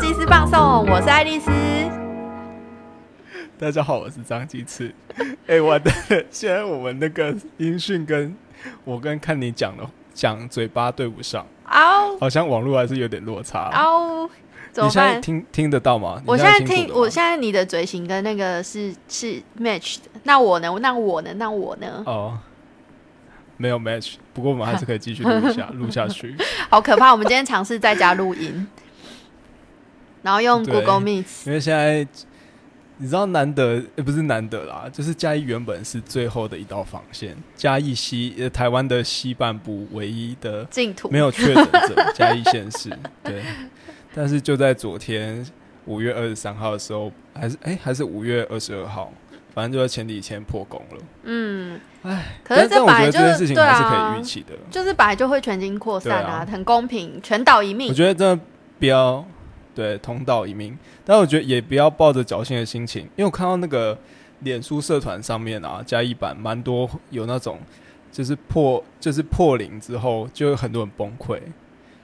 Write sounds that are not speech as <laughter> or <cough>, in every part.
鸡丝放送，我是爱丽丝。大家好，我是张鸡翅。<laughs> 哎，我的，<laughs> 现在我们那个音讯跟我跟看你讲的讲嘴巴对不上，嗷好像网络还是有点落差。嗷，怎么你现在办？听听得到吗？我你现在听，我现在你的嘴型跟那个是是 match 的。那我呢？那我呢？那我呢？哦，没有 match，不过我们还是可以继续录一下，<laughs> 录下去。好可怕！我们今天尝试在家录音，然后用对 Google Meet。因为现在你知道难得，呃，不是难得啦，就是嘉义原本是最后的一道防线，嘉义西呃台湾的西半部唯一的净土没有确诊者，嘉义县市 <laughs> 对。但是就在昨天五月二十三号的时候，还是哎、还是五月二十二号，反正就在前几天破功了。嗯，哎，可是这本来就得这件事情对还是可啊以预期的。就是本来就会全境扩散啊，对很公平，全岛一命我命。觉得真的不要对同道一命，但我觉得也不要抱着侥幸的心情，因为我看到那个脸书社团上面啊，加一版蛮多有那种就是破就是破零之后，就有很多人崩溃。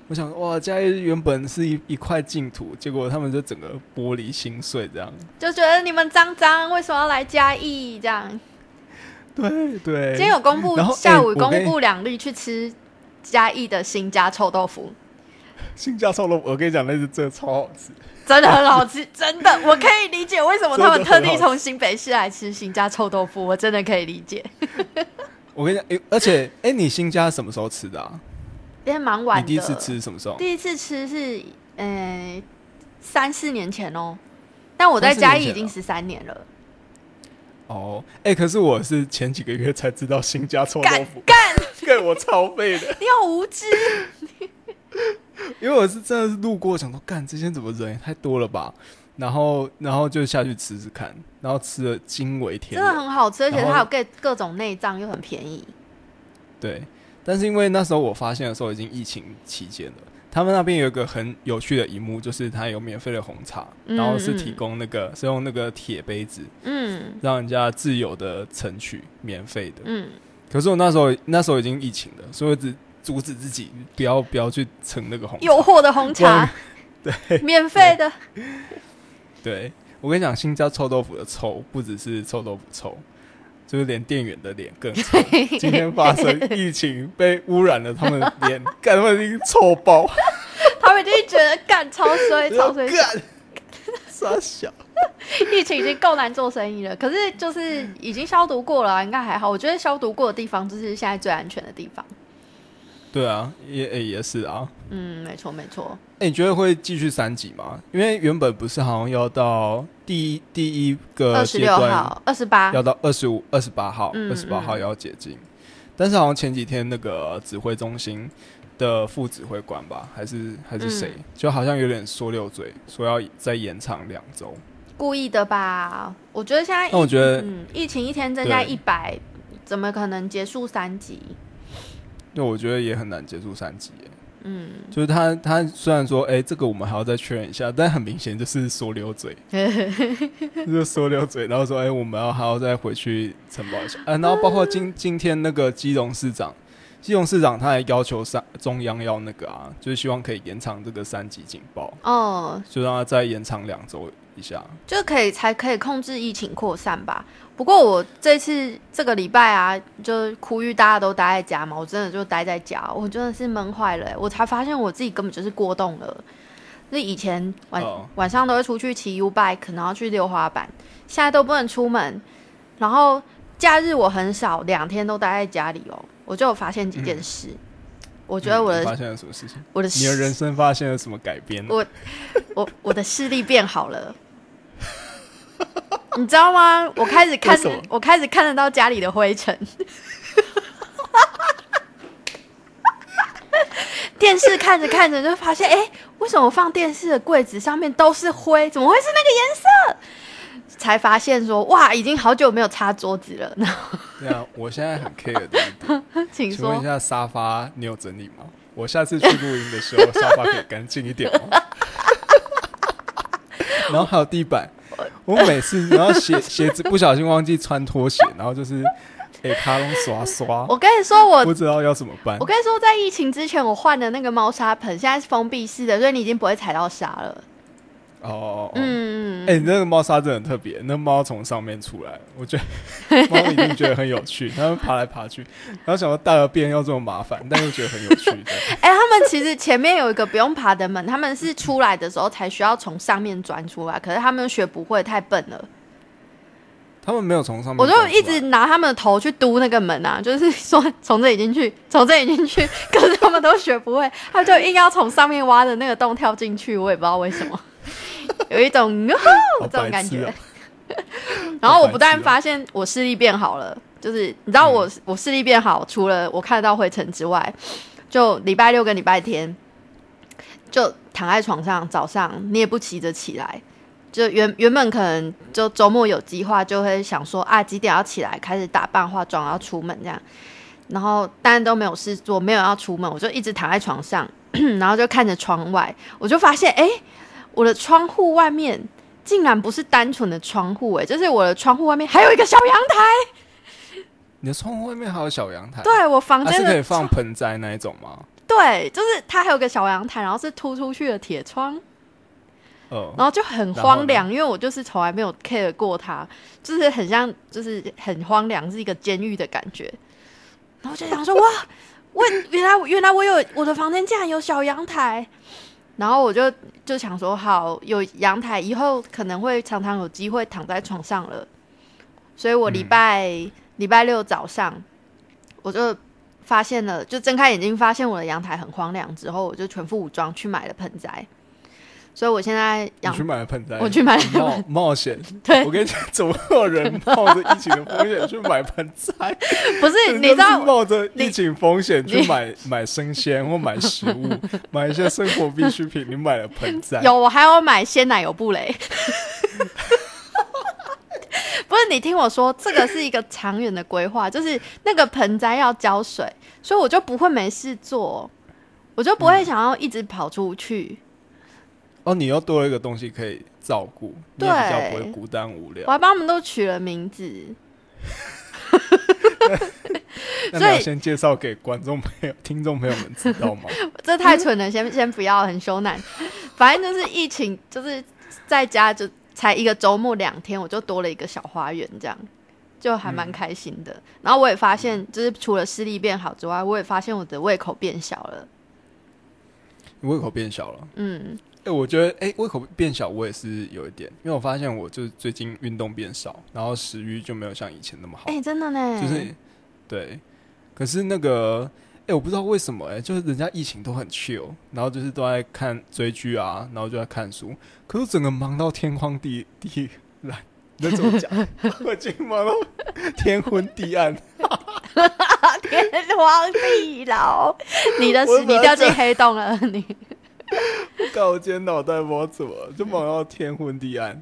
我想哇，嘉义原本是一一块净土，结果他们就整个玻璃心碎这样。就觉得你们脏脏，为什么要来嘉义？这样，<laughs> 对对，今天有公布下午公布两例去吃嘉义的新家臭豆腐，新加臭豆腐，我跟你讲，那是真的超好吃。<laughs> 真的很好吃，真的，我可以理解为什么他们特地从新北市来吃新家臭豆腐，我真的可以理解。<laughs> 我跟你讲，诶而且哎、你新家什么时候吃的啊？因为蛮晚的，你第一次吃什么时候？第一次吃是呃三四年前哦，但我在三四年前了嘉义已经十三年了。哦，哎、可是我是前几个月才知道新家臭豆腐，干，干我超废的，<laughs> 你好无知！<laughs> 因为我是真的是路过，想说干这些怎么人也太多了吧，然后然后就下去吃吃看，然后吃了惊为天真的，很好吃，而且然后它有各各种内脏又很便宜。对，但是因为那时候我发现的时候已经疫情期间了。他们那边有一个很有趣的一幕，就是他有免费的红茶，嗯然后是提供那个是用那个铁杯子，嗯让人家自由的盛取，免费的。嗯，可是我那时候那时候已经疫情了，所以我只阻止自己不要不要去盛那个红茶。诱惑的红茶，<laughs> 对免费的。对，我跟你讲，新疆臭豆腐的臭不只是臭豆腐臭，就是连店员的脸更臭。今天发生疫情被污染了，他们的脸干他们已经臭爆，<laughs> 他们一定觉得干超衰，超衰。干，傻小。<laughs> 疫情已经够难做生意了，可是就是已经消毒过了啊、应该还好。我觉得消毒过的地方就是现在最安全的地方。对啊，也也也是啊。嗯，没错没错。哎、你觉得会继续三级吗？因为原本不是好像要到第一第一个二十六阶段号、二十八，要到二十五、二十八号，嗯二十八号要解禁。但是好像前几天那个指挥中心的副指挥官吧，还是还是谁，嗯就好像有点说溜嘴，说要再延长两周。故意的吧？我觉得现在，那我觉得嗯，疫情一天增加一百，怎么可能结束三级？对，我觉得也很难结束三级耶。嗯，就是他他虽然说，哎、这个我们还要再确认一下，但很明显就是说溜嘴，<laughs> 就是说溜嘴，然后说，哎、我们要还要再回去承包一下。啊，然后包括今今天那个基隆市长，基隆市长他还要求上中央要那个啊，就是希望可以延长这个三级警报。哦，就让他再延长两周一下。就可以才可以控制疫情扩散吧。不过我这次这个礼拜啊，就呼吁大家都待在家嘛，我真的就待在家，我真的是闷坏了欸、我才发现我自己根本就是过动了。就以前晚、哦晚上都会出去骑 U bike，然后去溜滑板，现在都不能出门。然后假日我很少，两天都待在家里哦。我就有发现几件事，我觉得我的、发现了什么事情？我的你的人生发现了什么改变？我我我的视力变好了，<laughs> 你知道吗？我开始看我开始看得到家里的灰尘。<laughs> 电视看着看着就发现，哎、为什么放电视的柜子上面都是灰？怎么会是那个颜色？才发现说，哇，已经好久没有擦桌子了。对啊，我现在很 care 的请说，请问一下沙发你有整理吗？我下次去录音的时候，沙发可以干净一点吗？<laughs> 然后还有地板，<laughs> 我每次然后鞋鞋子不小心忘记穿拖鞋，然后就是给卡隆刷刷，我跟你说，我不知道要怎么办我。跟你说，在疫情之前，我换的那个猫砂盆现在是封闭式的，所以你已经不会踩到沙了。哦，嗯嗯，哎、你那个猫砂真的很特别，那猫从上面出来，我觉得 <laughs> 猫一定觉得很有趣，它们爬来爬去，然后想到大个便要这么麻烦，但又觉得很有趣的。<laughs> 哎、他们其实前面有一个不用爬的门，他们是出来的时候才需要从上面钻出来，可是他们学不会，太笨了。他们没有从上面我就一直拿他们的头去嘟那个门啊，就是说从这里进去，从这里进去，可是他们都学不会，他就硬要从上面挖的那个洞跳进去，我也不知道为什么，<laughs> 有一种好这种感觉。<laughs> 然后我不但发现我视力变好了，就是你知道我、我视力变好，除了我看得到灰尘之外，就礼拜六跟礼拜天就躺在床上，早上你也不急着起来。就原原本可能就周末有计划，就会想说啊几点要起来，开始打扮化妆要出门这样，然后当然都没有事做，没有要出门，我就一直躺在床上，<clears throat> 然后就看着窗外，我就发现哎、诶我的窗户外面竟然不是单纯的窗户，哎，就是我的窗户外面还有一个小阳台。你的窗户外面还有小阳台，对我房它、间的是可以放盆栽那一种吗？对，就是它还有个小阳台，然后是突出去的铁窗，呃，然后就很荒凉，因为我就是从来没有 care 过它，就是很像，就是很荒凉，是一个监狱的感觉。然后就想说，哇，<laughs> 我原来原来我有我的房间竟然有小阳台，然后我就就想说，好，有阳台以后可能会常常有机会躺在床上了，所以我礼拜礼、拜六早上我就发现了，就睁开眼睛发现我的阳台很荒凉之后，我就全副武装去买了盆栽。所以我现在养去买了盆栽，我去买了冒冒险。<laughs> 对我跟你讲，怎么会有人冒着疫情的风险去买盆栽？<laughs> 不是你知道冒着疫情风险去你买 <laughs> 买生鲜或买食物，买一些生活必需品，你买了盆栽，有我还要买鲜奶油布雷。不是你听我说，这个是一个长远的规划，就是那个盆栽要浇水，所以我就不会没事做，我就不会想要一直跑出去。哦，你又多了一个东西可以照顾，你也比较不会孤单无聊我。还帮他们都取了名字，<laughs> 那你所以要先介绍给观众朋友、听众朋友们知道吗？<laughs> 这太蠢了，先先不要，很羞赧。反正就是疫情，就是在家就才一个周末两天，我就多了一个小花园，这样就还蛮开心的。然后我也发现，就是除了视力变好之外，我也发现我的胃口变小了。你胃口变小了。嗯，哎、我觉得，哎、胃口变小，我也是有一点，因为我发现我就是最近运动变少，然后食欲就没有像以前那么好，哎、真的呢，就是对。可是那个，哎、我不知道为什么、哎，就是人家疫情都很 chill，然后就是都在看追剧啊，然后就在看书，可是整个忙到天荒地地蓝，那怎么讲？<laughs> 我已经忙到天昏地暗。<laughs> 天荒地老，你的你掉进黑洞了，你搞我今天脑袋不知道怎么，就忙到天昏地暗，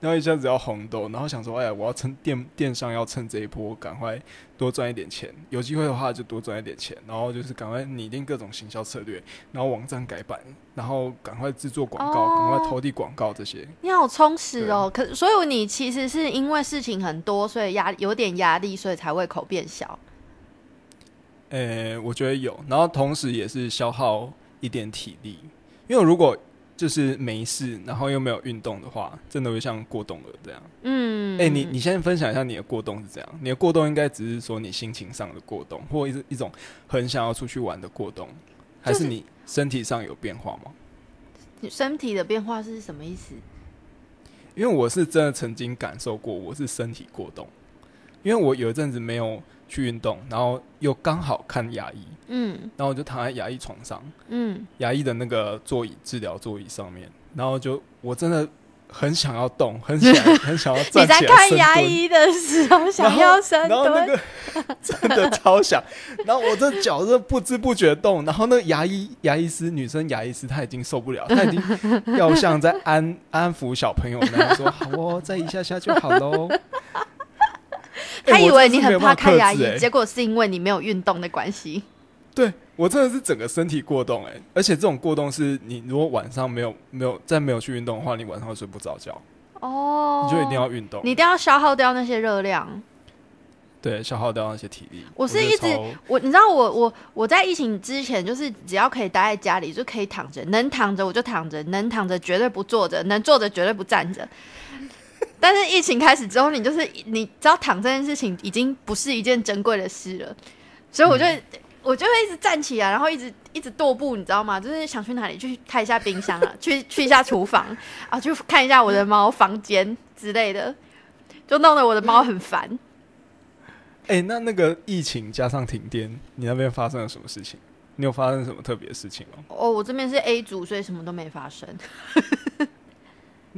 然后一下子要红豆，然后想说，哎呀，我要趁电电商要趁这一波赶快多赚一点钱，有机会的话就多赚一点钱，然后就是赶快拟定各种行销策略，然后网站改版，然后赶快制作广告，赶、哦快投递广告这些。你好充实哦。可所以你其实是因为事情很多，所以压有点压力，所以才胃口变小。呃、我觉得有，然后同时也是消耗一点体力，因为如果就是没事，然后又没有运动的话，真的会像过冬了这样。嗯，哎、你你先分享一下你的过冬是怎样？你的过冬应该只是说你心情上的过冬，或一一种很想要出去玩的过冬，还是你身体上有变化吗？你身体的变化是什么意思？因为我是真的曾经感受过，我是身体过冬，因为我有一阵子没有去运动，然后又刚好看牙医，嗯。然后我就躺在牙医床上，嗯，牙医的那个座椅治疗座椅上面，然后就我真的很想要动，很想 <laughs> 很想要你在站起来深看牙蹲。医的时候想要深然后那蹲，个 <laughs> 真的超想，然后我这脚是不知不觉动，然后那个牙医牙医师女生牙医师她已经受不了，她已经要像在安安抚小朋友那样说 <laughs> 好哦，再一下下就好喽。哎他以为你很怕看牙医，结果是因为你没有运动的关系。对我真的是整个身体过动哎、而且这种过动是你如果晚上没有没有再没有去运动的话，你晚上会睡不着觉，哦，你就一定要运动。你一定要消耗掉那些热量。对，消耗掉那些体力。我是一直我你知道我我我在疫情之前，就是只要可以待在家里就可以躺着，能躺着我就躺着，能躺着绝对不坐着，能坐着绝对不站着。但是疫情开始之后，你就是你知道躺这件事情已经不是一件珍贵的事了，所以我就、我就会一直站起来，然后一直一直踱步，你知道吗？就是想去哪里去开一下冰箱啊，<laughs> 去去一下厨房啊，去看一下我的猫房间之类的，就弄得我的猫很烦。哎、那那个疫情加上停电，你那边发生了什么事情？你有发生什么特别的事情吗？哦，我这边是 A 组，所以什么都没发生。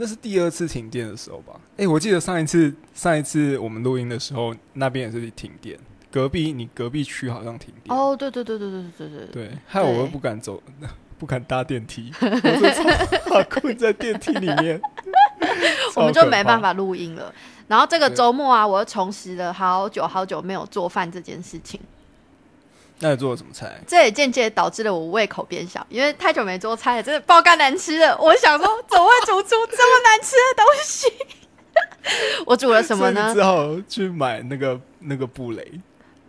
那是第二次停电的时候吧？哎、我记得上一次上一次我们录音的时候，那边也是停电，隔壁你隔壁区好像停电。哦，对对对对对对对对，对，害我又不敢走，<laughs> 不敢搭电梯，<laughs> 我就困在电梯里面。<laughs> 我们就没办法。法录音了。然后这个周末啊，我又重拾了好久好久没有做饭这件事情，那你做了什么菜？这也间接导致了我胃口变小，因为太久没做菜了，真的爆干难吃了。我想说，怎么会煮出这么难吃的东西？<laughs> 我煮了什么呢？只好去买那个那个布雷，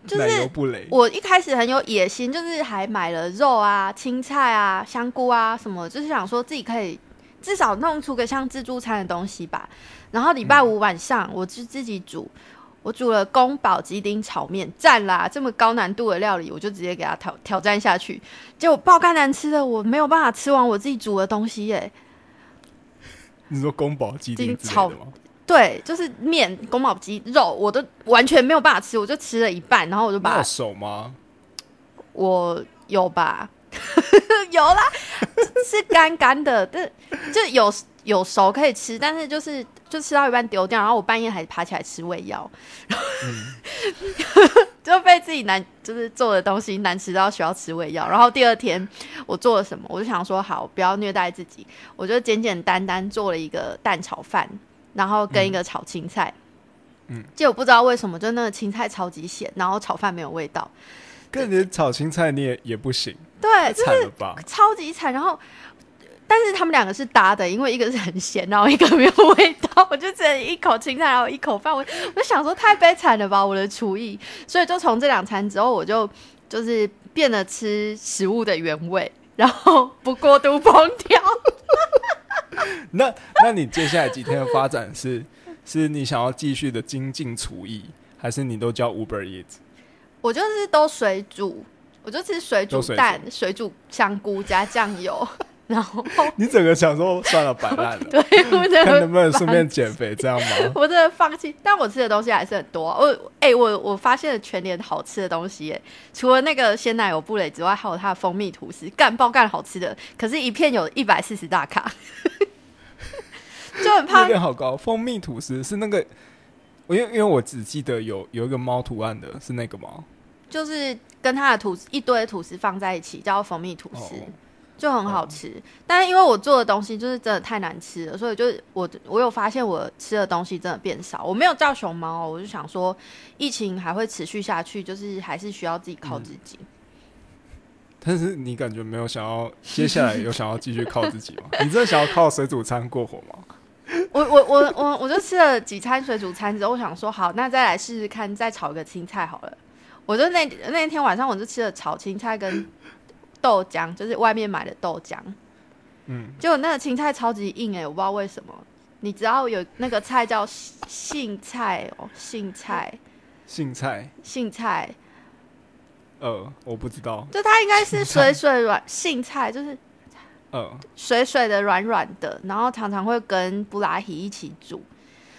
就是奶油布雷。我一开始很有野心，就是还买了肉啊、青菜啊、香菇啊什么，就是想说自己可以至少弄出个像自助餐的东西吧。然后礼拜五晚上我就自己煮，我煮了宫保鸡丁炒面，赞啦！这么高难度的料理，我就直接给它挑挑战下去。结果爆肝难吃的，我没有办法吃完我自己煮的东西耶。<laughs> 你说宫保鸡丁炒？对，就是面、宫保鸡肉，我都完全没有办法吃，我就吃了一半，然后我就把那有熟吗？我有吧，<laughs> 有啦，<laughs> 是干干的，但就有有熟可以吃，但是就是就吃到一半丢掉，然后我半夜还爬起来吃胃药，然后 <laughs> 就被自己难就是做的东西难吃到需要吃胃药。然后第二天我做了什么，我就想说好，不要虐待自己，我就简简单单做了一个蛋炒饭，然后跟一个炒青菜。嗯，结果不知道为什么，就那个青菜超级咸，然后炒饭没有味道。跟你炒青菜你也也不行，对，太就是惨了吧？超级惨。然后，但是他们两个是搭的，因为一个是很咸，然后一个没有味道。我就只能一口青菜，然后一口饭。我我就想说，太悲惨了吧，我的厨艺。所以就从这两餐之后，我就就是变得吃食物的原味，<laughs> 然后不过度烹调。<laughs> 那那你接下来几天的发展是是你想要继续的精进厨艺，还是你都叫 Uber Eats？我就是都水煮，我就吃水煮都水煮蛋、水煮香菇加酱油，然后 <laughs> 你整个想说算了，摆烂了，<laughs> 对我的看能不能顺便减肥，这样吗？<laughs> 我真的放弃，但我吃的东西还是很多啊、我哎、我我发现了全年好吃的东西，哎，除了那个鲜奶油布蕾之外，还有它的蜂蜜吐司，干爆干好吃的。可是，一片有一百四十大卡，就很那怕。边好高，蜂蜜吐司是那个，我因为因为我只记得有有一个猫图案的，是那个吗？就是跟它的吐司一堆吐司放在一起，叫蜂蜜吐司。哦就很好吃，但是因为我做的东西就是真的太难吃了，所以就是我我有发现我吃的东西真的变少。我没有叫熊猫哦，我就想说疫情还会持续下去，就是还是需要自己靠自己。但是你感觉没有想要接下来有想要继续靠自己吗？<laughs> 你真的想要靠水煮餐过活吗？我我我我我就吃了几餐水煮餐之后，我想说好，那再来试试看，再炒一个青菜好了。我就那那天晚上我就吃了炒青菜跟豆浆，就是外面买的豆浆。嗯，结果那个青菜超级硬哎、我不知道为什么。你知道有那个菜叫杏菜哦，杏菜，杏菜，杏菜，呃，我不知道，就它应该是水水软杏菜，就是呃，水水的软软的，然后常常会跟布拉提一起煮。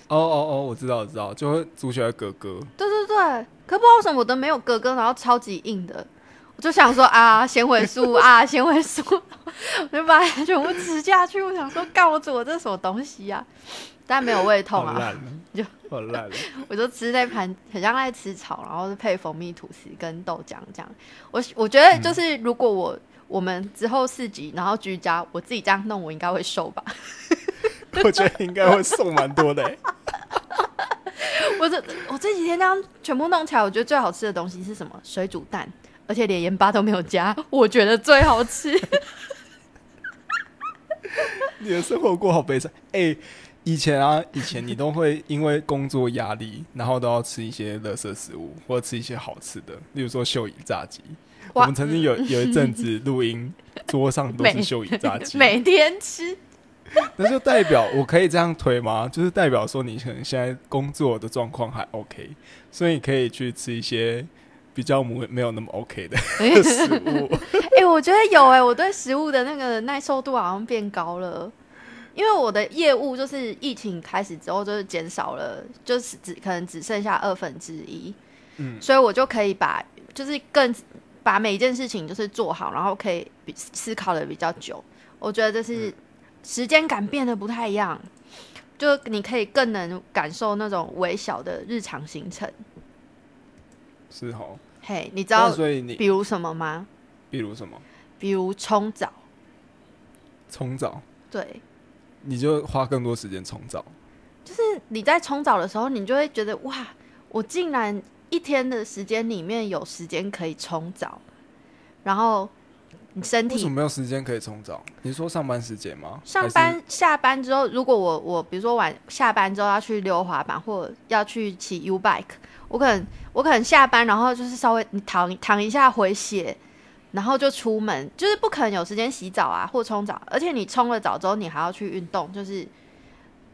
哦哦哦，我知道，我知道，就会煮起来咯咯。对对对，可不知道为什么我的没有哥哥，然后超级硬的，我就想说啊，纤维素啊，<laughs> 纤维素，我就把它全部吃下去。我想说，干我煮这是什么东西呀、但没有胃痛啊，<laughs> 就好烂了。<laughs> 我就吃那盘很像在吃草，然后是配蜂蜜吐司跟豆浆这样。我我觉得就是如果我、我们之后四级然后居家，我自己这样弄，我应该会瘦吧。我觉得应该会瘦蛮多的欸。我这我这几天这样全部弄起来，我觉得最好吃的东西是什么？水煮蛋，而且连盐巴都没有加，<laughs> 我觉得最好吃。<laughs> 你的生活过好悲惨。哎、以前啊，以前你都会因为工作压力，然后都要吃一些垃圾食物，或者吃一些好吃的，例如说秀姨炸鸡。我哇们曾经有有一阵子 <laughs> 录音，桌上都是秀姨炸鸡，每天吃，那就代表我可以这样推吗？就是代表说你可能现在工作的状况还 OK，所以可以去吃一些比较没没有那么 OK 的 <laughs> 食物。哎、我觉得有哎、我对食物的那个耐受度好像变高了。因为我的业务就是疫情开始之后，就是减少了，就是只可能只剩下二分之一，嗯所以我就可以把就是更把每一件事情就是做好，然后可以比思考的比较久。我觉得这是时间感变得不太一样，就你可以更能感受那种微小的日常行程。是哦，嘿，你知道所以你比如什么吗？比如什么比如冲澡，冲澡，对，你就花更多时间冲澡。就是你在冲澡的时候，你就会觉得哇，我竟然一天的时间里面有时间可以冲澡，然后你身体为什么没有时间可以冲澡？你说上班时间吗？上班下班之后，如果我我比如说晚下班之后要去溜滑板或者要去骑 U bike，我可能我可能下班然后就是稍微你躺躺一下回血，然后就出门，就是不可能有时间洗澡啊或冲澡，而且你冲了澡之后你还要去运动，就是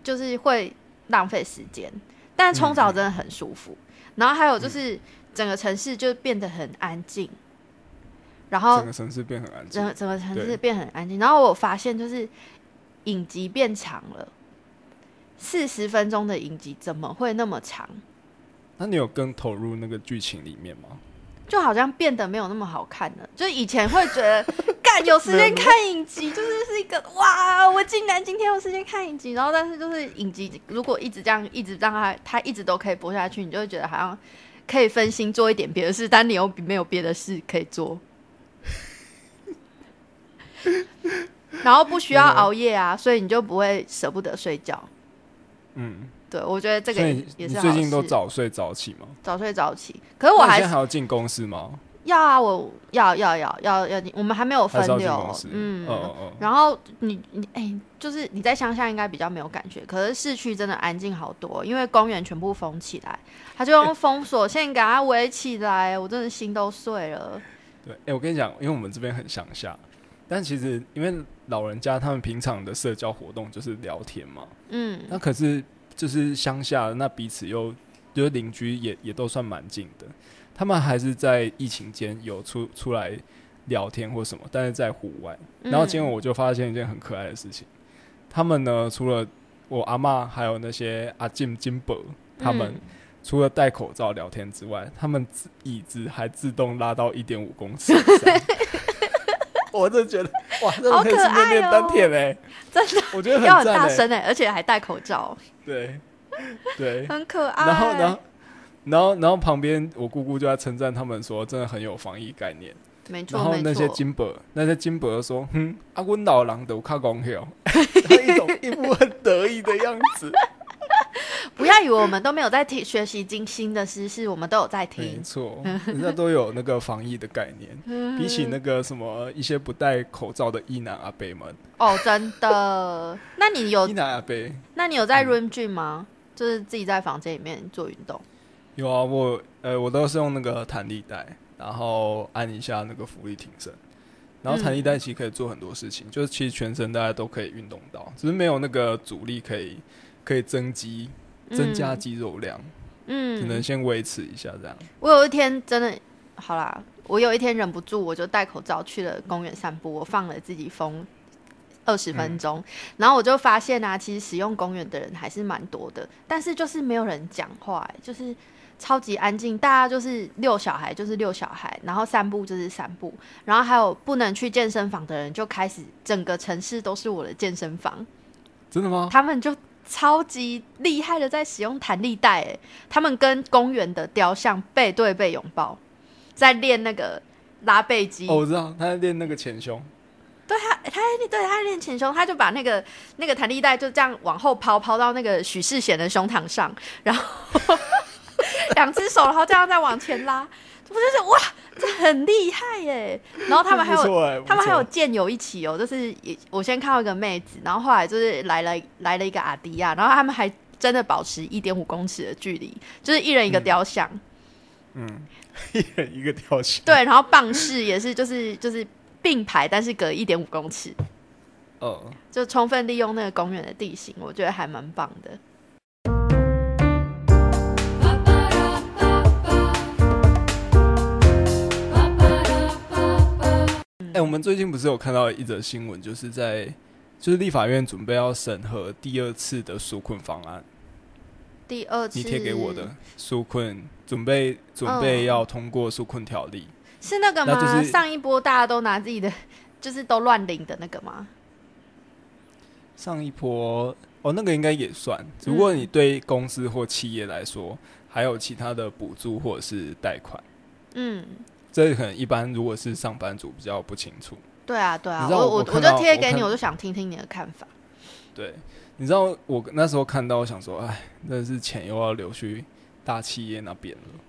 就是会浪费时间。但冲澡真的很舒服，然后还有就是整个城市就变得很安静，然后整个城市变很安静整？个整个城市变很安静。然后我发现就是影集变长了，四十分钟的影集怎么会那么长？那你有更投入那个剧情里面吗？就好像变得没有那么好看了。就以前会觉得，干有时间看影集，<laughs> 就是是一个哇，我竟然今天有时间看影集。然后，但是就是影集如果一直这样，一直让它它一直都可以播下去，你就会觉得好像可以分心做一点别的事，但你又没有别的事可以做。<laughs> 然后不需要熬夜啊，所以你就不会舍不得睡觉。嗯，对，我觉得这个也是最近都早睡早起吗？早睡早起。可是我还是在还要进公司吗？要啊，我要要要要要，我们还没有分流？，嗯。嗯嗯然后你你哎、就是你在乡下应该比较没有感觉，可是市区真的安静好多，因为公园全部封起来，他就用封锁线给它围起来，我真的心都碎了。对。哎、我跟你讲，因为我们这边很乡下，但其实因为老人家他们平常的社交活动就是聊天嘛，嗯，那可是就是乡下，那彼此又就是邻居也也都算蛮近的，他们还是在疫情间有出出来聊天或什么，但是在户外。嗯然后今天我就发现一件很可爱的事情，他们呢除了我阿妈还有那些阿金金伯，他们嗯除了戴口罩聊天之外，他们椅子还自动拉到一点五公尺。<laughs> 我真的觉得哇，这好可爱哦丹田哎、真的我觉得很大声哎、而且还戴口罩，对对，<laughs> 很可爱。然后然后然后然后旁边我姑姑就在称赞他们说，真的很有防疫概念。没错然后那，些金伯，那些金伯说，哼，啊，阮老人都较讲晓 <laughs> <laughs> 一种一副很得意的样子。不要以为我们都没有在听学习精新的知识，我们都有在听没听。错，<laughs> 人家都有那个防疫的概念，比起那个什么一些不戴口罩的伊南阿伯们，哦，真的？那你有 <laughs> 伊南阿伯那你有在嗯 room gym 吗？就是自己在房间里面做运动。有啊，我呃我都是用那个弹力带，然后按一下那个浮力挺身，然后弹力带其实可以做很多事情，就是其实全身大家都可以运动到，只是没有那个阻力可以可以增肌增加肌肉量，嗯，只能先维持一下这样。我有一天真的好啦，我有一天忍不住，我就戴口罩去了公园散步，我放了自己风二十分钟，然后我就发现啊，其实使用公园的人还是蛮多的，但是就是没有人讲话、欸就是超级安静，大家就是遛小孩就是遛小孩，然后散步就是散步，然后还有不能去健身房的人就开始整个城市都是我的健身房。真的吗？他们就超级厉害的在使用弹力带，哎，他们跟公园的雕像背对背拥抱，在练那个拉背肌。哦，我知道他在练那个前胸，对他，他对他练前胸，他就把那个那个弹力带就这样往后抛，抛到那个许世贤的胸膛上，然后 <laughs> 两只手，然后这样再往前拉。我就是哇，这很厉害耶！<laughs> 然后他们还有欸他们还有不错剑友一起哦，就是也我先看到一个妹子，然后后来就是来了来了一个阿迪亚，然后他们还真的保持一点五公尺的距离，就是一人一个雕像，嗯 <laughs> 一人一个雕像。对，然后棒式也是就是就是并排，但是隔一点五公尺，哦，就充分利用那个公园的地形，我觉得还蛮棒的。我们最近不是有看到一则新闻，就是在就是立法院准备要审核第二次的纾困方案，第二次你贴给我的纾困准备准备要通过纾困条例。是那个吗？就是上一波大家都拿自己的，就是都乱领的那个吗？上一波哦，那个应该也算，只不过你对公司或企业来说，还有其他的补助或者是贷款，嗯，这可能一般如果是上班族比较不清楚。对啊，对啊，我我我就贴给你，我我就想听听你的看法。对，你知道我那时候看到，我想说，哎，真的是钱又要流去大企业那边了。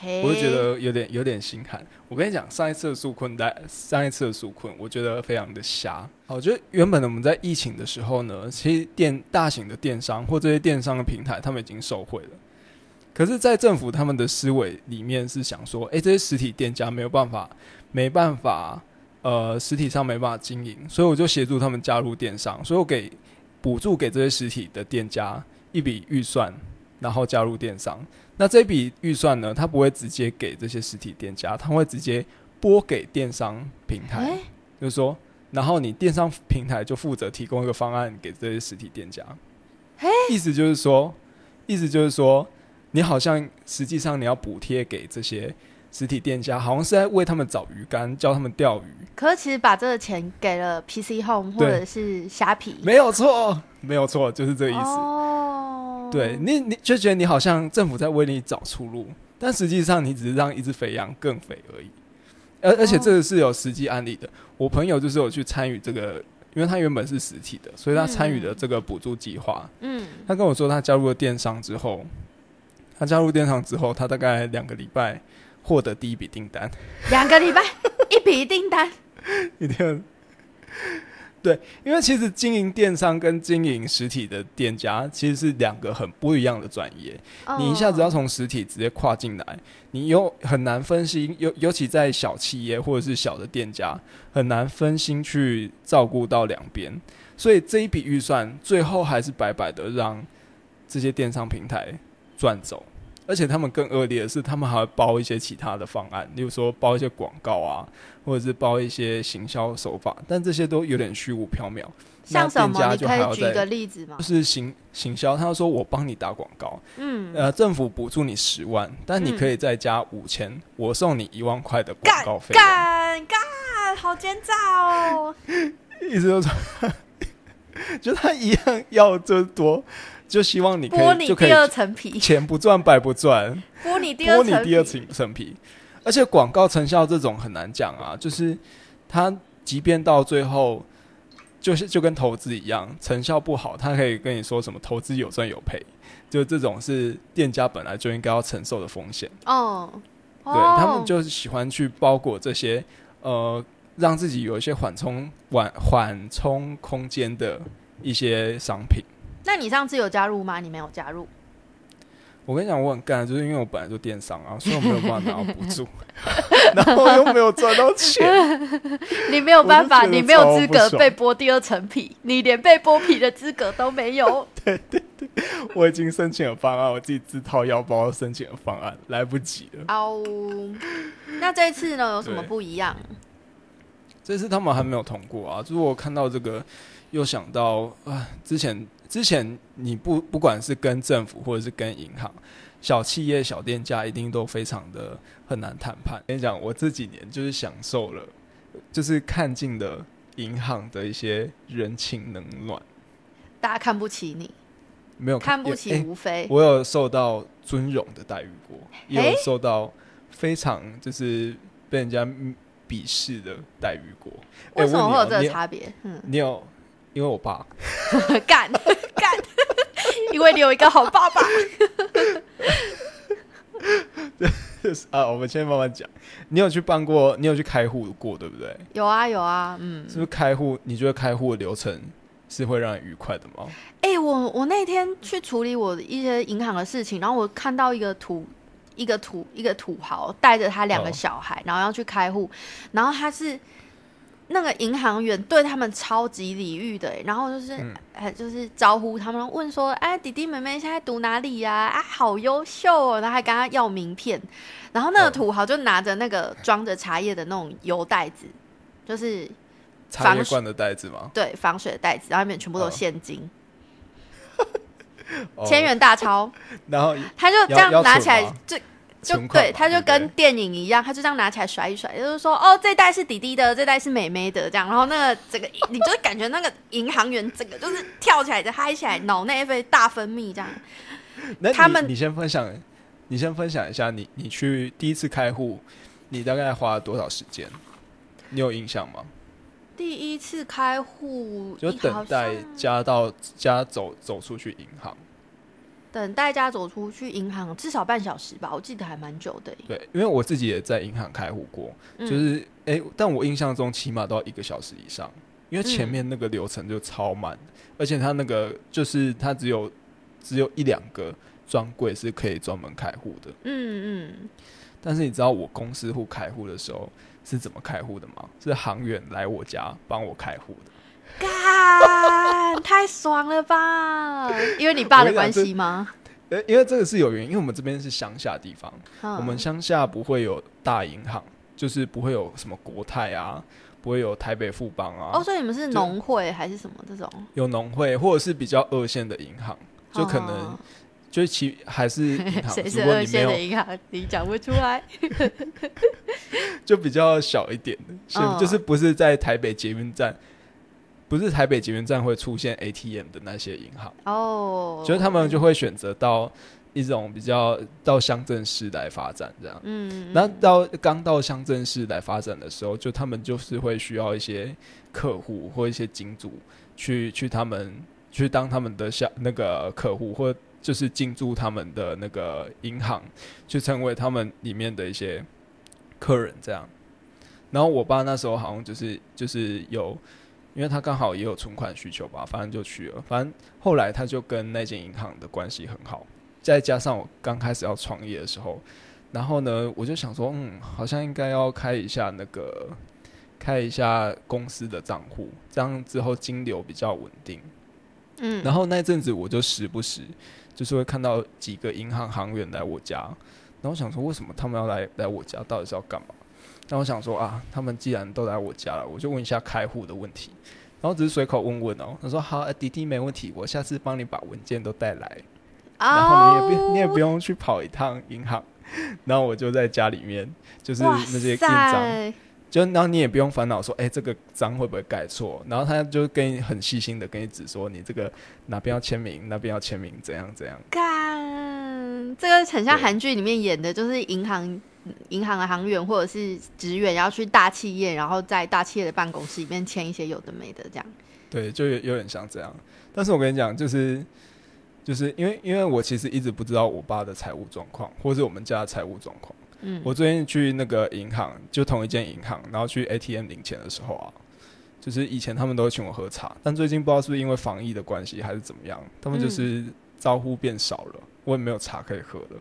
嘿，我就觉得有点有点心寒。我跟你讲，上一次的纾困在上一次的纾困，我觉得非常的瞎。好，我觉得原本我们在疫情的时候呢，其实电大型的电商或这些电商的平台，他们已经受惠了。可是，在政府他们的思维里面是想说，诶，这些实体店家没有办法，没办法，呃，实体上没办法经营，所以我就协助他们加入电商，所以我给补助给这些实体的店家一笔预算，然后加入电商。那这笔预算呢，它不会直接给这些实体店家，它会直接拨给电商平台，哎，就是说，然后你电商平台就负责提供一个方案给这些实体店家。意思就是说，意思就是说，你好像实际上你要补贴给这些实体店家，好像是在为他们找鱼竿，教他们钓鱼。可是其实把这个钱给了 PC Home 或者是虾皮，没有错，没有错，就是这个意思。哦，对你，你就觉得你好像政府在为你找出路，但实际上你只是让一只肥羊更肥而已。而而且这个是有实际案例的，我朋友就是有去参与这个，因为他原本是实体的，所以他参与了这个补助计划。嗯，他跟我说，他加入了电商之后，他加入电商之后，他大概两个礼拜获得第一笔订单。<laughs> 两个礼拜一笔订单，<laughs> 一定对，因为其实经营电商跟经营实体的店家其实是两个很不一样的专业。你一下子要哦从实体直接跨进来，你又很难分心，尤尤其在小企业或者是小的店家，很难分心去照顾到两边，所以这一笔预算最后还是白白的让这些电商平台赚走。而且他们更恶劣的是，他们还会包一些其他的方案，例如说包一些广告啊，或者是包一些行销手法，但这些都有点虚无缥缈。像什么？你可以举个例子吗就？是行行销，他说我帮你打广告，嗯，呃，政府补助你十万，但你嗯可以再加五千、我送你一万块的广告费用。干干，好奸诈哦！<laughs> 意思就是说，<laughs> 就他一样要这多，就希望你可以就可第二以层皮，钱不赚白不赚，剥你第二剥你第二层层皮。而且广告成效这种很难讲啊，就是他即便到最后，就是就跟投资一样，成效不好，他可以跟你说什么投资有赚有赔，就这种是店家本来就应该要承受的风险。哦，对他们哦就是喜欢去包裹这些呃，让自己有一些缓冲缓缓冲空间的一些商品。那你上次有加入吗？你没有加入，我跟你讲，我很干，就是因为我本来就电商啊，所以我没有办法拿到补助，<laughs> 然后又没有赚到钱。<laughs> 你没有办法，你没有资格被剥第二层皮，你连被剥皮的资格都没有。<laughs> 对对对我已经申请了方案，我自己自掏腰包申请了方案，来不及了。哦，那这次呢有什么不一样？这次他们还没有通过啊，就是我看到这个，又想到啊，之前之前你不不管是跟政府或者是跟银行，小企业小店家一定都非常的很难谈判。跟你讲，我这几年就是享受了，就是看尽了银行的一些人情冷暖，大家看不起你，没有看不起也诶吴非。我有受到尊荣的待遇过，也有受到非常就是被人家嗯鄙视的待遇过。诶为什么会有这个差别？嗯，你有，因为我爸，干 <laughs> 干，<laughs> <laughs> 因为你有一个好爸爸。就是啊，我们先慢慢讲。你有去办过，你有去开户过，对不对？有啊有啊，嗯，是不是开户？你觉得开户的流程是会让人愉快的吗？哎、我我那天去处理我的一些银行的事情，然后我看到一个土一个土一个土豪带着他两个哦小孩，然后要去开户，然后他是那个银行员对他们超级礼遇的、欸然后就是、嗯。呃就是招呼他们，问说，哎，弟弟妹妹现在读哪里呀、啊？好优秀哦，然后还跟他要名片，然后那个哦。土豪就拿着那个装着茶叶的那种油袋子，就是防茶叶罐的袋子吗？对防水的袋子，然后里面全部都是现金。哦 <laughs> 千元大钞，然后他就这样拿起来就就对，他就跟电影一样，他就这样拿起来甩一甩，就是说，哦，这袋是弟弟的，这袋是妹妹的，这样，然后那个整个，你就是感觉那个银行员整个就是跳起来就嗨起来，脑内啡大分泌这样。<laughs> 那他们你你先分享，你先分享一下你你去第一次开户，你大概花了多少时间？你有印象吗？第一次开户就等待好像加到加走走出去银行。等待家走出去银行至少半小时吧，我记得还蛮久的。对，因为我自己也在银行开户过，嗯就是哎、但我印象中起码都要一个小时以上，因为前嗯面那个流程就超慢，而且他那个就是他只有只有一两个专柜是可以专门开户的。嗯嗯，但是你知道我公司户开户的时候是怎么开户的吗？是行员来我家帮我开户的。干，太爽了吧！因为你爸的关系吗？呃，因为这个是有原因，因为我们这边是乡下地方，嗯我们乡下不会有大银行，就是不会有什么国泰啊，不会有台北富邦啊，哦，所以你们是农会还是什么这种？有农会或者是比较二线的银行，就可能哦就其还是银行，<laughs> 谁是二线的有，银行，你讲不出来。<laughs> 就比较小一点的，是嗯就是不是在台北捷运站，不是台北捷运站会出现 ATM 的那些银行。哦，所以他们就会选择到一种比较到乡镇市来发展这样。嗯，那到刚到乡镇市来发展的时候，就他们就是会需要一些客户或一些金主去去他们去当他们的小那个客户，或就是进驻他们的那个银行，去成为他们里面的一些客人这样。然后我爸那时候好像就是就是有，因为他刚好也有存款需求吧，反正就去了。反正后来他就跟那间银行的关系很好，再加上我刚开始要创业的时候，然后呢，我就想说，嗯，好像应该要开一下那个开一下公司的账户，这样之后金流比较稳定。嗯，然后那阵子我就时不时就是会看到几个银行行员来我家，然后想说为什么他们要来来我家，到底是要干嘛？然后我想说啊，他们既然都来我家了，我就问一下开户的问题。然后只是随口问问哦，他说好，呃弟弟没问题，我下次帮你把文件都带来，然后你也不你也不用用去跑一趟银行，然后我就在家里面就是那些印章，就然后你也不用烦恼说，哎、这个章会不会盖错？然后他就跟你很细心的跟你指说，你这个哪边要签名，那边要签名，怎样怎样。干，这个很像韩剧里面演的，就是银行银行的行员或者是职员要去大企业，然后在大企业的办公室里面签一些有的没的这样。对，就有有点像这样。但是我跟你讲，就是就是因为因为我其实一直不知道我爸的财务状况，或是我们家的财务状况。嗯，我最近去那个银行，就同一间银行，然后去 ATM 领钱的时候啊，就是以前他们都会请我喝茶，但最近不知道是不是因为防疫的关系还是怎么样，他们就是招呼变少了，我也没有茶可以喝了。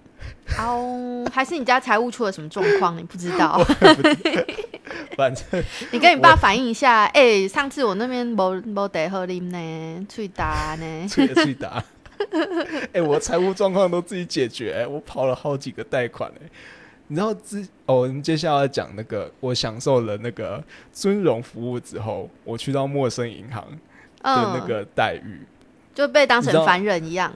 哦，<laughs> 还是你家财务出了什么状况？你不知道？<laughs> 反正你跟你爸反映一下。哎、上次我那边没没得喝啉呢，脆打呢。去去打。哎、我财务状况都自己解决、我跑了好几个贷款哎、你知道之哦，我们接下来要讲那个，我享受了那个尊荣服务之后，我去到陌生银行的嗯，那个待遇，就被当成凡人一样。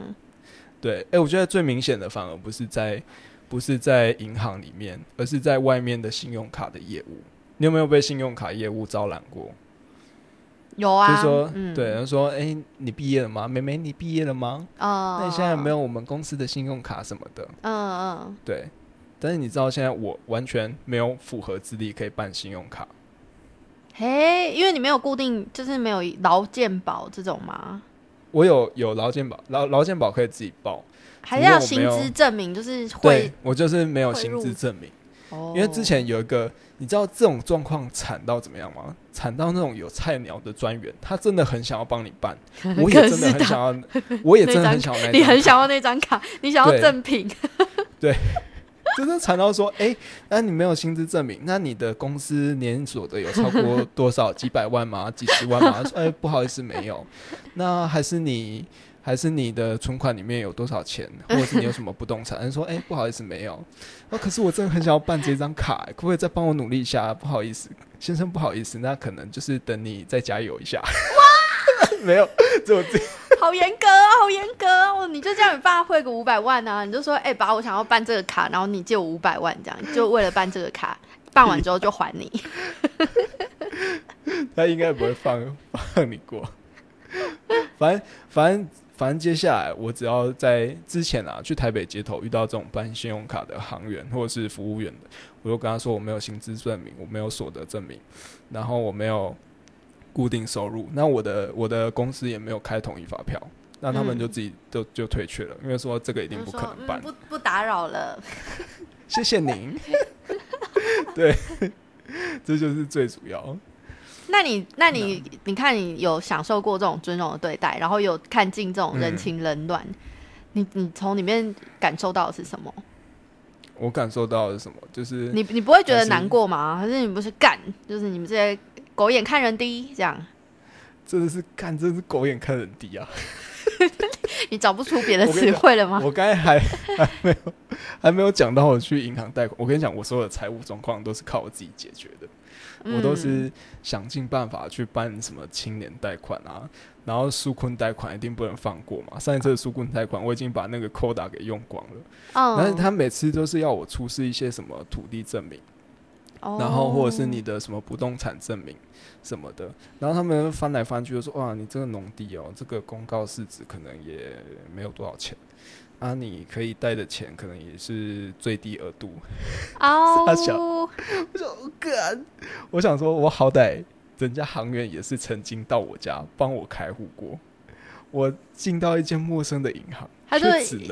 对，哎、我觉得最明显的反而不是在不是在银行里面，而是在外面的信用卡的业务。你有没有被信用卡业务招揽过？有啊，就是说，嗯，对，他说，哎、你毕业了吗？妹妹，你毕业了吗？哦，那你现在有没有我们公司的信用卡什么的？嗯嗯，对，但是你知道现在我完全没有符合资历可以办信用卡，嘿，因为你没有固定，就是没有劳健保这种吗？我有有劳健保，劳劳健保可以自己报，还是要薪资证明，就是会对我就是没有薪资证明，哦。因为之前有一个，你知道这种状况惨到怎么样吗？惨到那种有菜鸟的专员，他真的很想要帮你办，<laughs> 我也真的很想要，我也真的很想要那你很想要那张卡，你想要对。赠品，真的惨到说，哎、那你没有薪资证明，那你的公司年所得有超过 <laughs> 多少几百万吗？几十万吗？说哎、不好意思，没有。那还是你，还是你的存款里面有多少钱，或者是你有什么不动产？他 <laughs> 说，哎、不好意思，没有。哦，可是我真的很想要办这张卡，可不可以再帮我努力一下？不好意思，先生，不好意思，那可能就是等你再加油一下。<laughs> <laughs> 没有，这我自己好严格啊，好严格哦！你就这样，你爸汇个五百万啊，你就说，哎、爸，我想要办这个卡，然后你借我五百万，这样就为了办这个卡，办完之后就还你。<laughs> 他应该不会放放你过。<laughs> 反正反正反正接下来我只要在之前啊去台北街头遇到这种办信用卡的行员或者是服务员的，我就跟他说我没有薪资证明，我没有所得证明，然后我没有固定收入，那我的我的公司也没有开统一发票，那他们嗯就自己就就退却了，因为说这个一定不可能办嗯、。不不打扰了。<laughs> 谢谢您。<laughs> 对，这就是最主要。那你，那你，你看，你有享受过这种尊荣的对待，然后有看尽这种人情冷暖，你你从里面感受到的是什么？我感受到的是什么？就是你你不会觉得难过吗？还是你不是干，就是你们这些狗眼看人低这样？真的是看，真是狗眼看人低啊！<laughs> 你找不出别的词汇了吗？我刚才还 <laughs> 还没有还没有讲到我去银行贷款。我跟你讲，我所有的财务状况都是靠我自己解决的。我都嗯是想尽办法去办什么青年贷款啊，然后纾困贷款一定不能放过嘛。上一次的纾困贷款我已经把那个扣打给用光了，嗯，但是他每次都是要我出示一些什么土地证明。然后或者是你哦的什么不动产证明什么的，然后他们翻来翻去就说哇，你这个农地哦，这个公告市值可能也没有多少钱。啊，你可以贷的钱可能也是最低额度。哦，<laughs> 我说哥，我想说我好歹人家行员也是曾经到我家帮我开户过，我进到一间陌生的银行，他就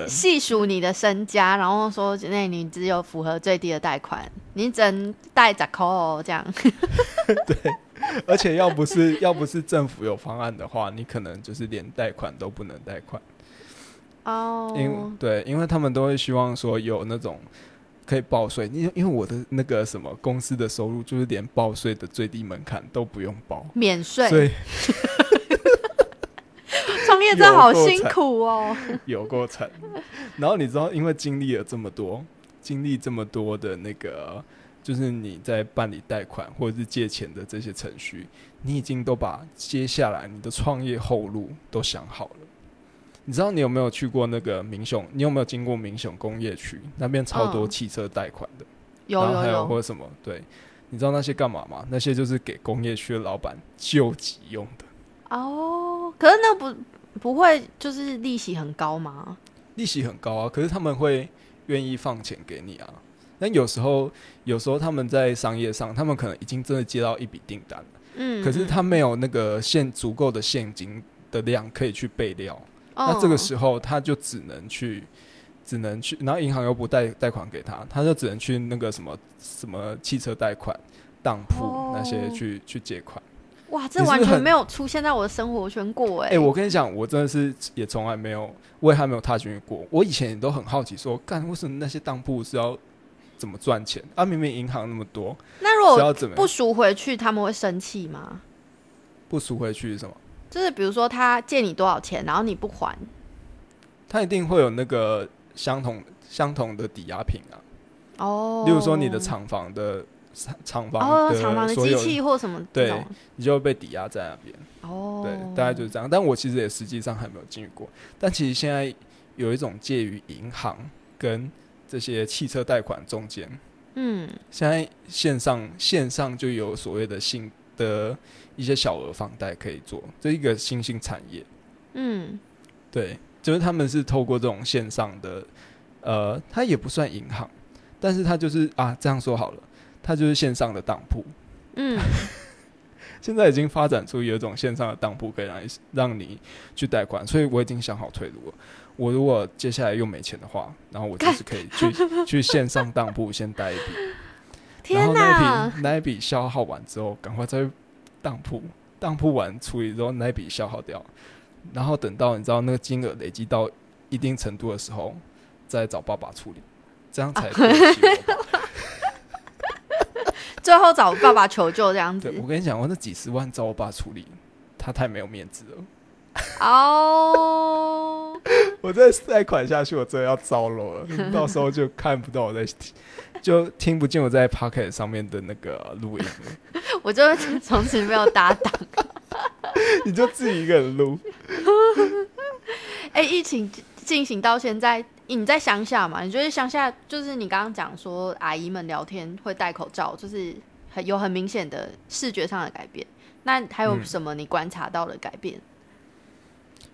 细数你的身家，然后说那你只有符合最低的贷款，你只能贷十扣哦，这样。<laughs> 对而且要不是 <laughs> 要不是政府有方案的话，你可能就是连贷款都不能贷款。哦，因对，因为他们都会希望说有那种可以报税，因为因为我的那个什么公司的收入就是连报税的最低门槛都不用报，免税，所以创业真的好辛苦哦。<laughs> 有过程。然后你知道，因为经历了这么多，经历这么多的那个，就是你在办理贷款或者是借钱的这些程序，你已经都把接下来你的创业后路都想好了。你知道你有没有去过那个明雄？你有没有经过明雄工业区那边超多嗯汽车贷款的？有然后还有，或者什么？对，你知道那些干嘛吗？那些就是给工业区的老板救急用的。哦，可是那不不会就是利息很高吗？利息很高啊，可是他们会愿意放钱给你啊。但有时候，有时候他们在商业上，他们可能已经真的接到一笔订单了，嗯，可是嗯他没有那个现足够的现金的量可以去备料，哦那这个时候他就只能去，只能去，然后银行又不贷贷款给他，他就只能去那个什么什么汽车贷款、当铺、哦那些去去借款。哇，这完全没有出现在我的生活圈过哎、哎、我跟你讲，我真的是也从来没有，我也还没有踏进去过。我以前也都很好奇说，干为什么那些当铺是要怎么赚钱啊？明明银行那么多，那如果要怎么不赎回去，他们会生气吗？不赎回去是什么？就是比如说他借你多少钱，然后你不还，他一定会有那个相同相同的抵押品啊。哦，例如说你的厂房的厂厂房哦，厂房的机器或什么对你就会被抵押在那边。哦，对，大概就是这样。但我其实也实际上还没有进去过。但其实现在有一种介于银行跟这些汽车贷款中间，嗯现在线上线上就有所谓的信的一些小额房贷可以做，这一个新兴产业。嗯对，就是他们是透过这种线上的，呃，它也不算银行，但是它就是啊，这样说好了，它就是线上的当铺。嗯，<laughs> 现在已经发展出有一种线上的当铺可以让你让你去贷款，所以我已经想好退路了。我如果接下来又没钱的话，然后我就是可以去 <laughs> 去线上当铺先贷一笔，然后那一笔那一笔消耗完之后，赶快再去当铺，当铺完处理之后那一笔消耗掉，然后等到你知道那个金额累积到一定程度的时候，再找爸爸处理，这样才对得起我爸。最后找爸爸求救这样子对，我跟你讲，我那几十万找我爸处理，他太没有面子了。哦。<laughs> 我再贷款下去，我真的要糟了了。<laughs> 到时候就看不到我在，就听不见我在 Pocket 上面的那个录音了，<laughs> 我就从此没有搭档。你就自己一个人录。哎、疫情进行到现在，你在乡下嘛？你觉得乡下就是你刚刚讲说阿姨们聊天会戴口罩，就是很有很明显的视觉上的改变。那还有嗯什么你观察到的改变？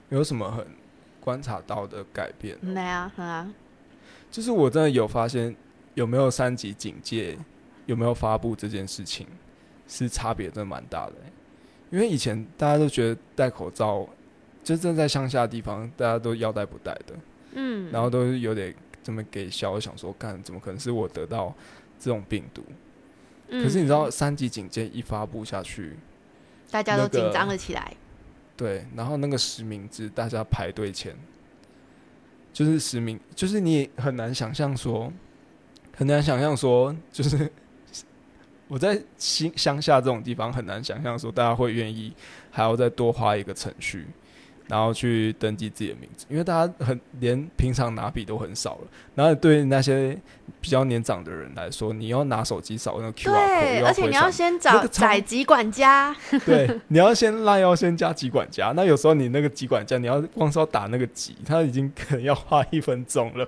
有什么很观察到的改变？没啊，很啊，就是我真的有发现，有没有三级警戒，有没有发布这件事情，是差别真的蛮大的欸、因为以前大家都觉得戴口罩，就真的在乡下的地方，大家都要带不带的。嗯，然后都是有点这么给笑，想说干怎么可能是我得到这种病毒？嗯可是你知道三级警戒一发布下去，大家都紧张了起来。对，然后那个实名制大家排队前，就是实名，就是你也很难想象说，很难想象说，就是 <laughs> 我在乡乡下这种地方很难想象说大家会愿意还要再多花一个程序。然后去登记自己的名字，因为大家很连平常拿笔都很少了。然后对那些比较年长的人来说，你要拿手机扫那个 QR code，对，而且你要先找载籍管家，<laughs> 对，你要先拉，要先加机管家。那有时候你那个机管家，你要光是要打那个级，他已经可能要花一分钟了。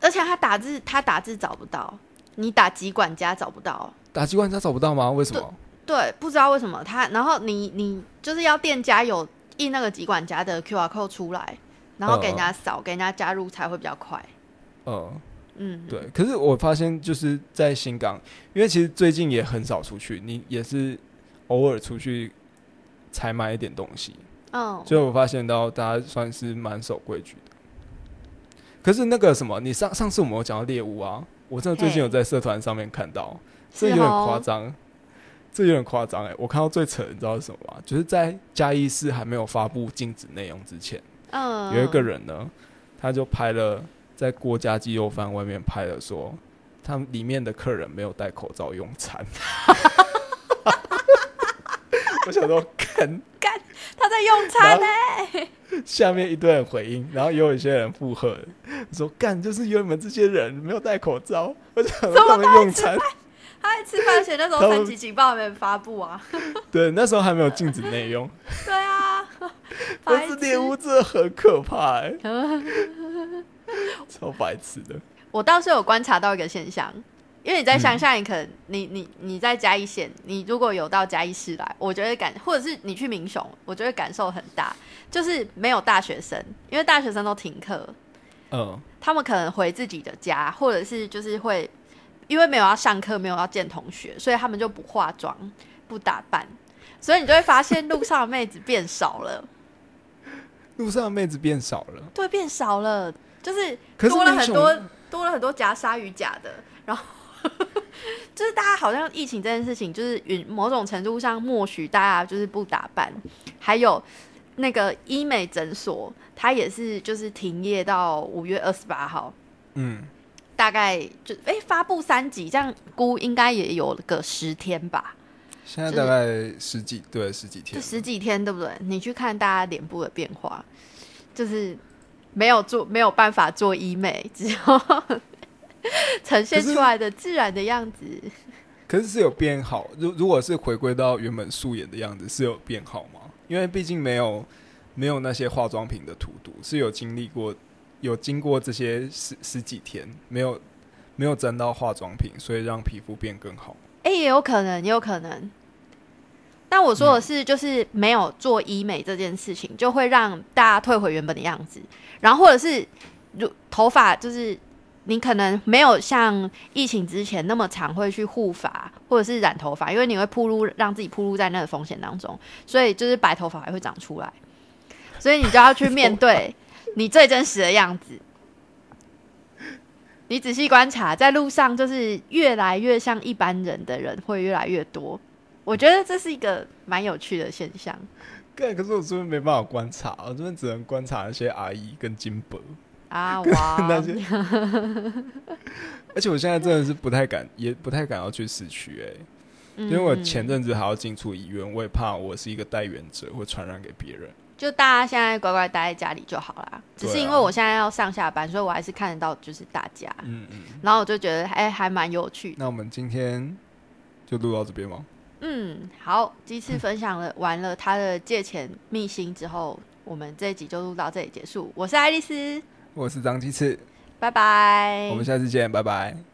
而且他打字他打字找不到，你打籍管家找不到。打机管家找不到吗？为什么？对，不知道为什么他，然后你你就是要店家有印那个集管家的 QR code 出来，然后给人家扫，给人家加入才会比较快。呃，嗯，对。可是我发现就是在新港，因为其实最近也很少出去，你也是偶尔出去才买一点东西，嗯，所以我发现到大家算是蛮守规矩的。可是那个什么，你上上次我们有讲到猎物啊，我真的最近有在社团上面看到，这是有点哦。夸张，这有点夸张哎！我看到最扯的，你知道是什么吗？就是在嘉义市还没有发布禁止内容之前，嗯，有一个人呢，他就拍了在郭家鸡肉饭外面拍了说，他们里面的客人没有戴口罩用餐。<laughs> 我想说，看他在用餐呢、下面一堆人回应，然后也有一些人附和，说干就是有你们这些人没有戴口罩，我想说他们用餐。他在吃饭前那时候三级警报还没发布啊。<laughs> 对，那时候还没有禁止内用，对啊，但是猎物真的很可怕哎、<laughs> 超白痴的。我倒是有观察到一个现象，因为你在乡下，你可能、你你你在嘉义县，你如果有到嘉义市来，我觉得感，或者是你去民雄，我觉得感受很大，就是没有大学生，因为大学生都停课，嗯，他们可能回自己的家，或者是就是会因为没有要上课，没有要见同学，所以他们就不化妆、不打扮，所以你就会发现路上的妹子变少了，路上的妹子变少了，对，变少了，就是多了很多多了很多夹鲨鱼夹的，然后就是大家好像疫情这件事情，就是允某种程度上默许大家就是不打扮，还有那个医美诊所，它也是就是停业到五月二十八号。嗯，大概就哎、发布三集，这样估应该也有个十天吧，现在大概十几对十几天就天，十几天，对不对？你去看大家脸部的变化，就是没有做没有办法做医美，只有 <laughs> 呈现出来的自然的样子。可是是有变好。如如果是回归到原本素颜的样子，是有变好吗？因为毕竟没有没有那些化妆品的荼毒，是有经历过有经过这些十十几天，没有没有沾到化妆品，所以让皮肤变更好。哎、也有可能，也有可能。但我说的是，就是没有做医美这件事情，就会让大家退回原本的样子，然后或者是如头发就是你可能没有像疫情之前那么常会去护发或者是染头发，因为你会铺路让自己铺路在那个风险当中，所以就是白头发还会长出来，所以你就要去面对你最真实的样子。你仔细观察，在路上就是越来越像一般人的人会越来越多，我觉得这是一个蛮有趣的现象。对，可是我这边没办法观察，我这边只能观察那些阿姨跟金伯啊哇，那些。而且我现在真的是不太敢，也不太敢要去市区哎，因为我前阵子还要进出医院，我也怕我是一个带源者，会传染给别人。就大家现在乖乖待在家里就好啦。只是因为我现在要上下班，所以我还是看得到就是大家。嗯嗯。然后我就觉得哎，还蛮有趣。那我们今天就录到这边吗？嗯，好。第一次分享了完了他的借钱秘辛之后，我们这一集就录到这里结束。我是爱丽丝，我是张鸡翅，拜拜。我们下次见，拜拜。